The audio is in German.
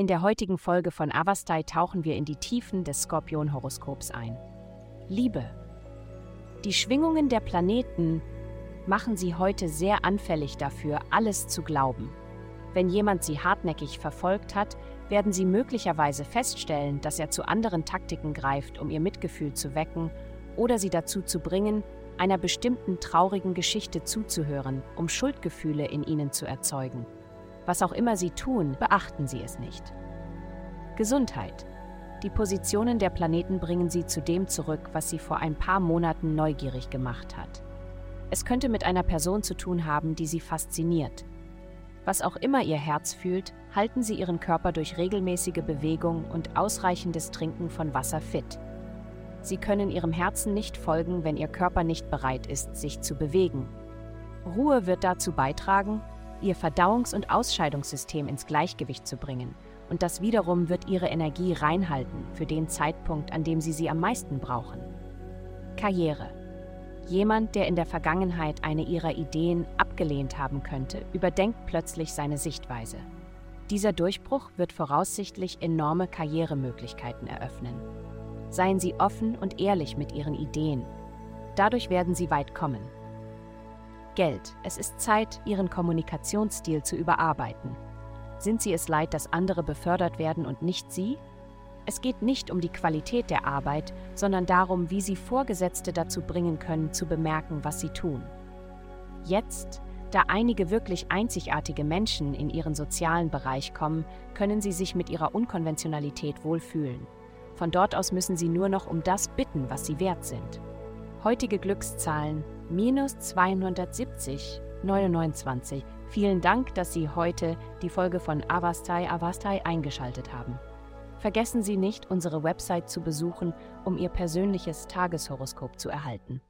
In der heutigen Folge von Avastai tauchen wir in die Tiefen des Skorpion-Horoskops ein. Liebe. Die Schwingungen der Planeten machen sie heute sehr anfällig dafür, alles zu glauben. Wenn jemand sie hartnäckig verfolgt hat, werden sie möglicherweise feststellen, dass er zu anderen Taktiken greift, um ihr Mitgefühl zu wecken oder sie dazu zu bringen, einer bestimmten traurigen Geschichte zuzuhören, um Schuldgefühle in ihnen zu erzeugen. Was auch immer sie tun, beachten sie es nicht. Gesundheit. Die Positionen der Planeten bringen sie zu dem zurück, was sie vor ein paar Monaten neugierig gemacht hat. Es könnte mit einer Person zu tun haben, die sie fasziniert. Was auch immer ihr Herz fühlt, halten sie ihren Körper durch regelmäßige Bewegung und ausreichendes Trinken von Wasser fit. Sie können ihrem Herzen nicht folgen, wenn ihr Körper nicht bereit ist, sich zu bewegen. Ruhe wird dazu beitragen, ihr Verdauungs- und Ausscheidungssystem ins Gleichgewicht zu bringen, und das wiederum wird ihre Energie reinhalten für den Zeitpunkt, an dem sie sie am meisten brauchen. Karriere. Jemand, der in der Vergangenheit eine ihrer Ideen abgelehnt haben könnte, überdenkt plötzlich seine Sichtweise. Dieser Durchbruch wird voraussichtlich enorme Karrieremöglichkeiten eröffnen. Seien Sie offen und ehrlich mit Ihren Ideen. Dadurch werden Sie weit kommen. Geld. Es ist Zeit, Ihren Kommunikationsstil zu überarbeiten. Sind Sie es leid, dass andere befördert werden und nicht Sie? Es geht nicht um die Qualität der Arbeit, sondern darum, wie Sie Vorgesetzte dazu bringen können, zu bemerken, was sie tun. Jetzt, da einige wirklich einzigartige Menschen in Ihren sozialen Bereich kommen, können Sie sich mit Ihrer Unkonventionalität wohlfühlen. Von dort aus müssen Sie nur noch um das bitten, was Sie wert sind. Heutige Glückszahlen minus 270, 29. Vielen Dank, dass Sie heute die Folge von Avastai Avastai eingeschaltet haben. Vergessen Sie nicht, unsere Website zu besuchen, um Ihr persönliches Tageshoroskop zu erhalten.